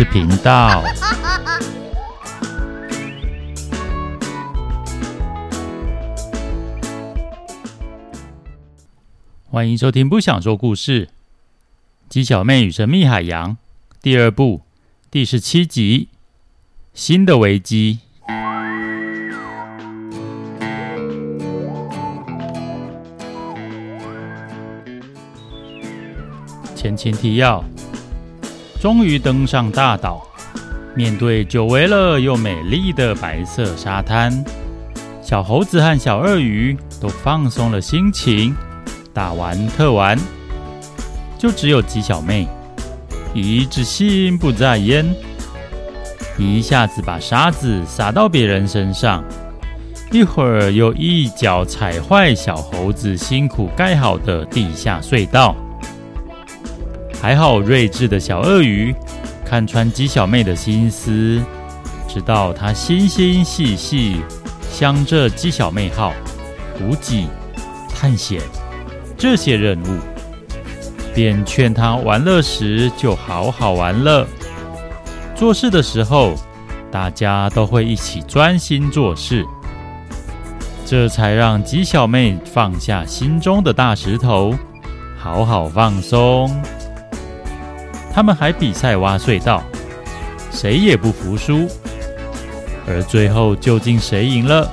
事频道。欢迎收听《不想说故事》，《鸡小妹与神秘海洋》第二部第十七集：新的危机。前情提要：终于登上大岛，面对久违了又美丽的白色沙滩，小猴子和小鳄鱼都放松了心情。大玩特玩，就只有鸡小妹一直心不在焉，一下子把沙子撒到别人身上，一会儿又一脚踩坏小猴子辛苦盖好的地下隧道。还好睿智的小鳄鱼看穿鸡小妹的心思，知道她心心细细相着鸡小妹号补给探险。这些任务，便劝他玩乐时就好好玩乐，做事的时候大家都会一起专心做事，这才让鸡小妹放下心中的大石头，好好放松。他们还比赛挖隧道，谁也不服输，而最后究竟谁赢了，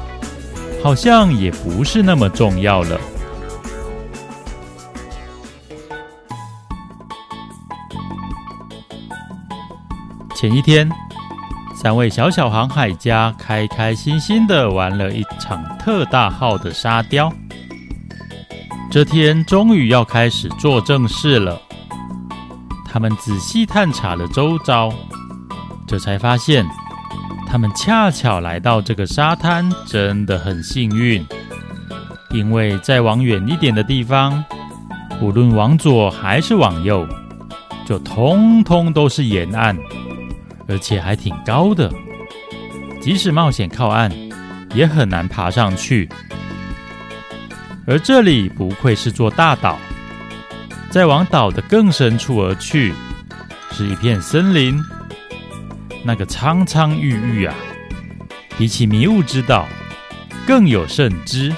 好像也不是那么重要了。前一天，三位小小航海家开开心心的玩了一场特大号的沙雕。这天终于要开始做正事了。他们仔细探查了周遭，这才发现，他们恰巧来到这个沙滩，真的很幸运。因为再往远一点的地方，无论往左还是往右，就通通都是沿岸。而且还挺高的，即使冒险靠岸，也很难爬上去。而这里不愧是座大岛，再往岛的更深处而去，是一片森林。那个苍苍郁郁啊，比起迷雾之岛更有甚之。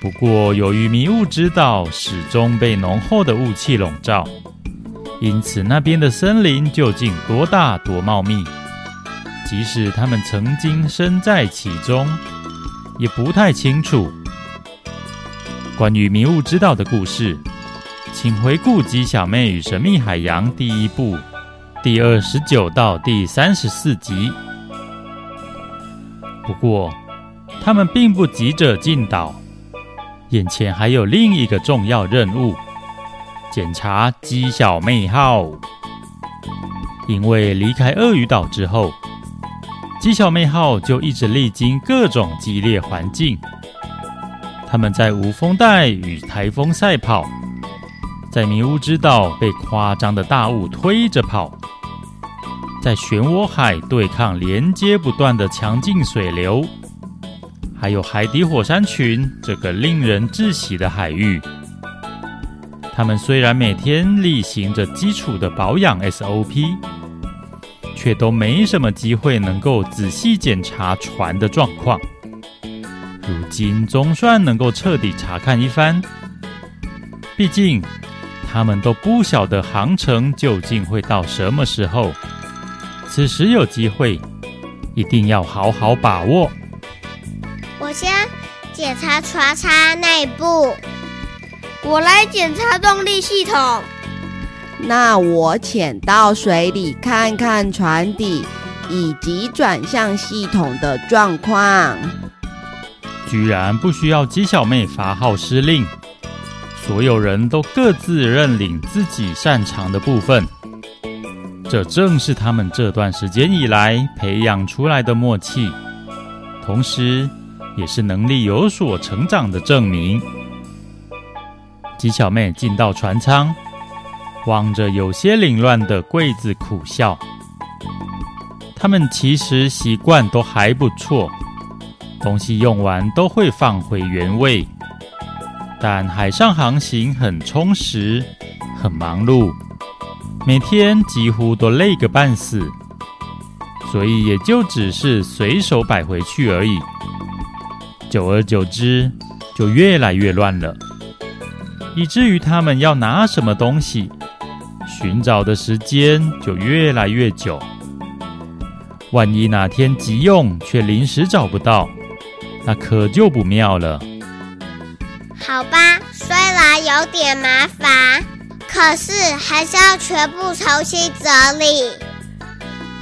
不过，由于迷雾之岛始终被浓厚的雾气笼罩。因此，那边的森林究竟多大多茂密，即使他们曾经身在其中，也不太清楚。关于迷雾之岛的故事，请回顾《鸡小妹与神秘海洋》第一部第二十九到第三十四集。不过，他们并不急着进岛，眼前还有另一个重要任务。检查鸡小妹号，因为离开鳄鱼岛之后，鸡小妹号就一直历经各种激烈环境。他们在无风带与台风赛跑，在迷雾之岛被夸张的大雾推着跑，在漩涡海对抗连接不断的强劲水流，还有海底火山群这个令人窒息的海域。他们虽然每天例行着基础的保养 SOP，却都没什么机会能够仔细检查船的状况。如今总算能够彻底查看一番。毕竟他们都不晓得航程究竟会到什么时候，此时有机会，一定要好好把握。我先检查船舱内部。我来检查动力系统。那我潜到水里看看船底以及转向系统的状况。居然不需要鸡小妹发号施令，所有人都各自认领自己擅长的部分。这正是他们这段时间以来培养出来的默契，同时也是能力有所成长的证明。鸡小妹进到船舱，望着有些凌乱的柜子苦笑。他们其实习惯都还不错，东西用完都会放回原位。但海上航行很充实，很忙碌，每天几乎都累个半死，所以也就只是随手摆回去而已。久而久之，就越来越乱了，以至于他们要拿什么东西，寻找的时间就越来越久。万一哪天急用却临时找不到，那可就不妙了。好吧，虽然有点麻烦，可是还是要全部重新整理。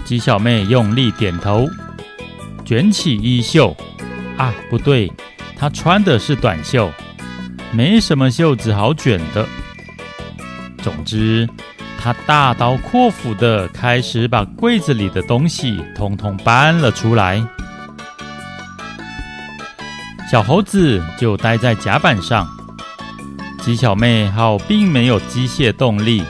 鸡小妹用力点头，卷起衣袖。啊，不对，她穿的是短袖，没什么袖子好卷的。总之，她大刀阔斧地开始把柜子里的东西通通搬了出来。小猴子就待在甲板上，鸡小妹号并没有机械动力，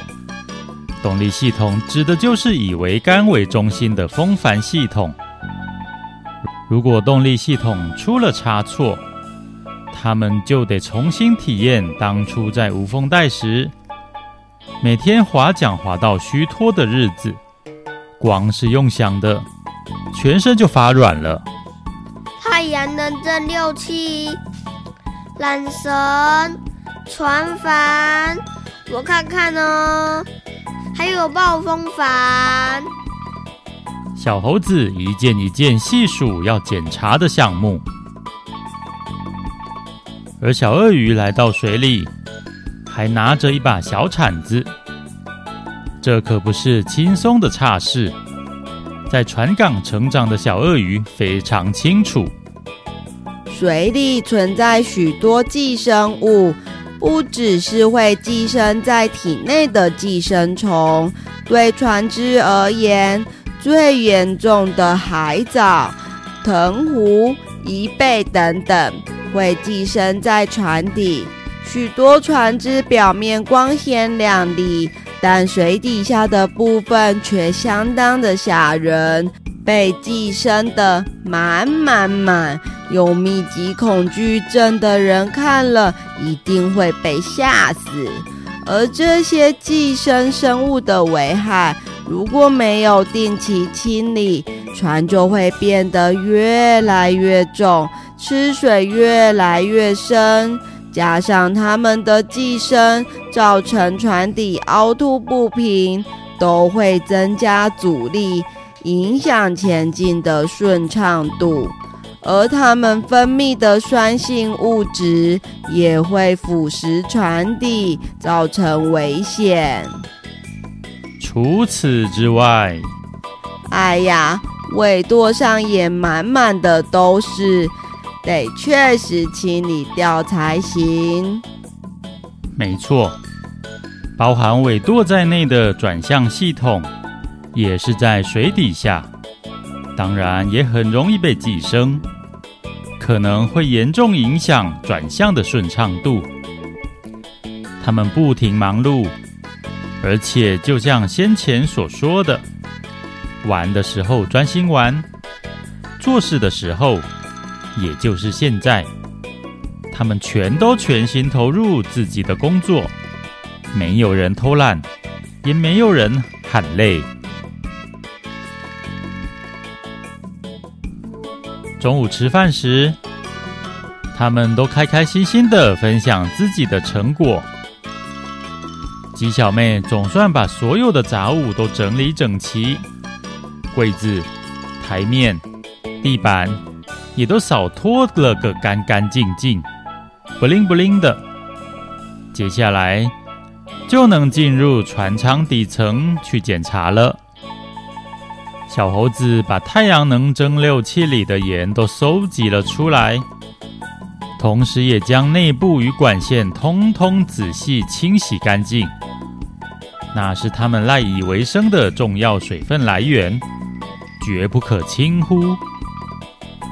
动力系统指的就是以桅杆为中心的风帆系统。如果动力系统出了差错，他们就得重新体验当初在无风带时，每天划桨划到虚脱的日子。光是用想的，全身就发软了。太阳能蒸馏器、缆绳、船帆，我看看哦，还有暴风帆。小猴子一件一件细数要检查的项目，而小鳄鱼来到水里，还拿着一把小铲子。这可不是轻松的差事。在船港成长的小鳄鱼非常清楚，水里存在许多寄生物，不只是会寄生在体内的寄生虫，对船只而言。最严重的海藻、藤壶、贻贝等等，会寄生在船底。许多船只表面光鲜亮丽，但水底下的部分却相当的吓人，被寄生得满满满。有密集恐惧症的人看了一定会被吓死。而这些寄生生物的危害，如果没有定期清理，船就会变得越来越重，吃水越来越深，加上它们的寄生，造成船底凹凸不平，都会增加阻力，影响前进的顺畅度。而它们分泌的酸性物质也会腐蚀船底，造成危险。除此之外，哎呀，尾舵上也满满的都是，得确实清理掉才行。没错，包含尾舵在内的转向系统，也是在水底下，当然也很容易被寄生，可能会严重影响转向的顺畅度。他们不停忙碌。而且，就像先前所说的，玩的时候专心玩，做事的时候，也就是现在，他们全都全心投入自己的工作，没有人偷懒，也没有人喊累。中午吃饭时，他们都开开心心的分享自己的成果。鸡小妹总算把所有的杂物都整理整齐，柜子、台面、地板也都扫拖了个干干净净，不灵不灵的。接下来就能进入船舱底层去检查了。小猴子把太阳能蒸馏器里的盐都收集了出来，同时也将内部与管线通通仔细清洗干净。那是他们赖以为生的重要水分来源，绝不可轻忽。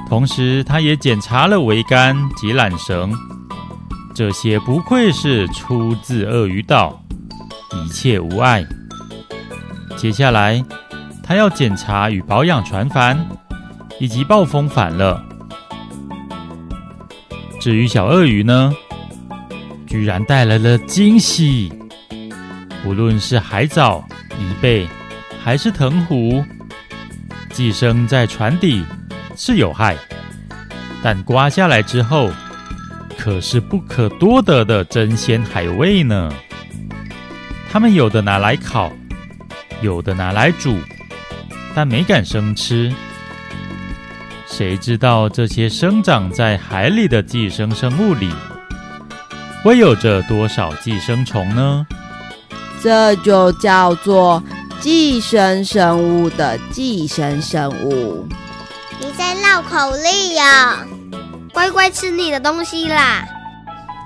同时，他也检查了桅杆及缆绳，这些不愧是出自鳄鱼岛，一切无碍。接下来，他要检查与保养船帆以及暴风帆了。至于小鳄鱼呢，居然带来了惊喜。无论是海藻、贻贝还是藤壶，寄生在船底是有害，但刮下来之后，可是不可多得的珍鲜海味呢。他们有的拿来烤，有的拿来煮，但没敢生吃。谁知道这些生长在海里的寄生生物里，会有着多少寄生虫呢？这就叫做寄生生物的寄生生物。你在绕口令呀？乖乖吃你的东西啦！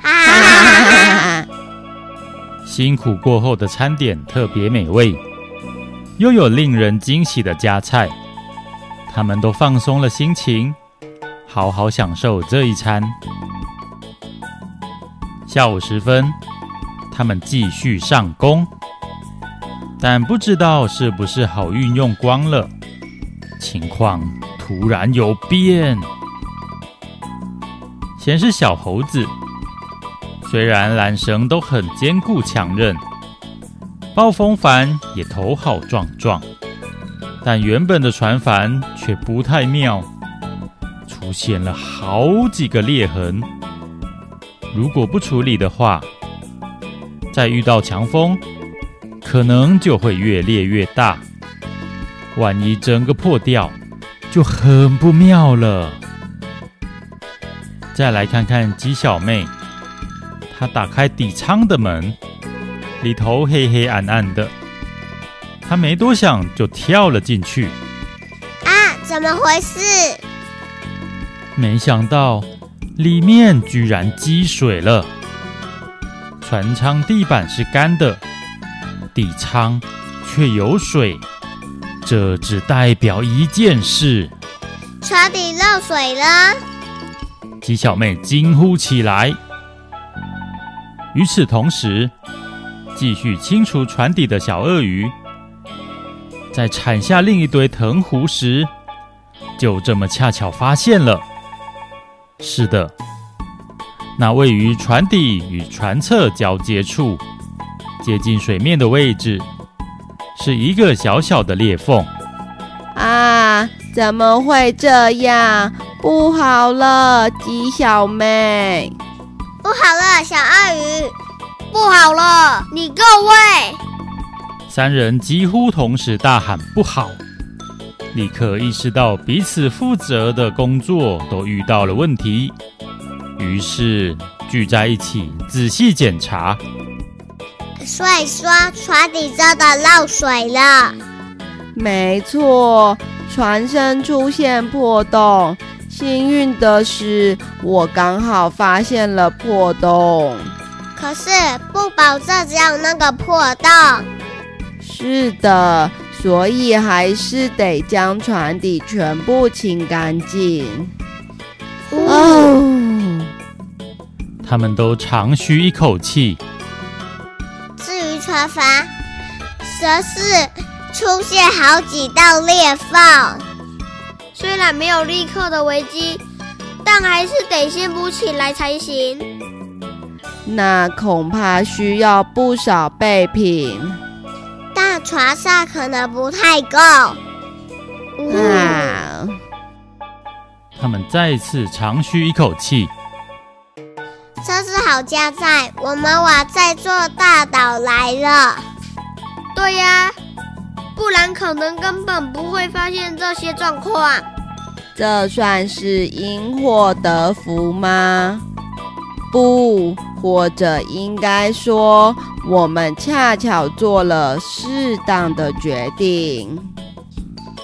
哈哈哈哈哈！辛苦过后的餐点特别美味，又有令人惊喜的加菜。他们都放松了心情，好好享受这一餐。下午时分，他们继续上工，但不知道是不是好运用光了，情况突然有变。先是小猴子，虽然缆绳都很坚固强韧，暴风帆也头好壮壮。但原本的船帆却不太妙，出现了好几个裂痕。如果不处理的话，再遇到强风，可能就会越裂越大。万一整个破掉，就很不妙了。再来看看鸡小妹，她打开底舱的门，里头黑黑暗暗的。他没多想，就跳了进去。啊，怎么回事？没想到里面居然积水了。船舱地板是干的，底舱却有水。这只代表一件事：船底漏水了。鸡小妹惊呼起来。与此同时，继续清除船底的小鳄鱼。在铲下另一堆藤壶时，就这么恰巧发现了。是的，那位于船底与船侧交接处，接近水面的位置，是一个小小的裂缝。啊！怎么会这样？不好了，鸡小妹！不好了，小鳄鱼！不好了，你各位！三人几乎同时大喊“不好”，立刻意识到彼此负责的工作都遇到了问题，于是聚在一起仔细检查。所以说，船底真的漏水了。没错，船身出现破洞。幸运的是，我刚好发现了破洞。可是，不保证只有那个破洞。是的，所以还是得将船底全部清干净。哦，他们都长吁一口气。至于船帆，则是出现好几道裂缝。虽然没有立刻的危机，但还是得先补起来才行。那恐怕需要不少备品。大船上可能不太够。啊！他们再次长吁一口气。这是好家在，我们往这座大岛来了。对呀，不然可能根本不会发现这些状况。这算是因祸得福吗？不。或者应该说，我们恰巧做了适当的决定。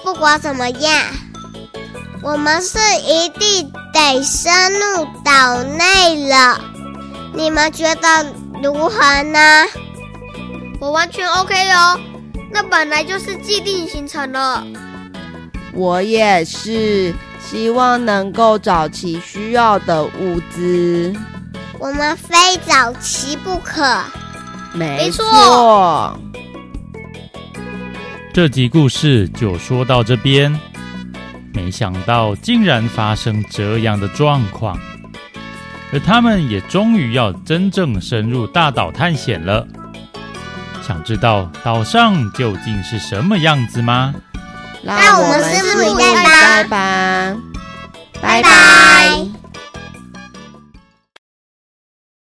不管怎么样，我们是一定得深入岛内了。你们觉得如何呢？我完全 OK 哦，那本来就是既定行程了。我也是，希望能够找齐需要的物资。我们非早期不可。没错。这集故事就说到这边，没想到竟然发生这样的状况，而他们也终于要真正深入大岛探险了。想知道岛上究竟是什么样子吗？让我们拭目以待吧，拜拜。拜拜。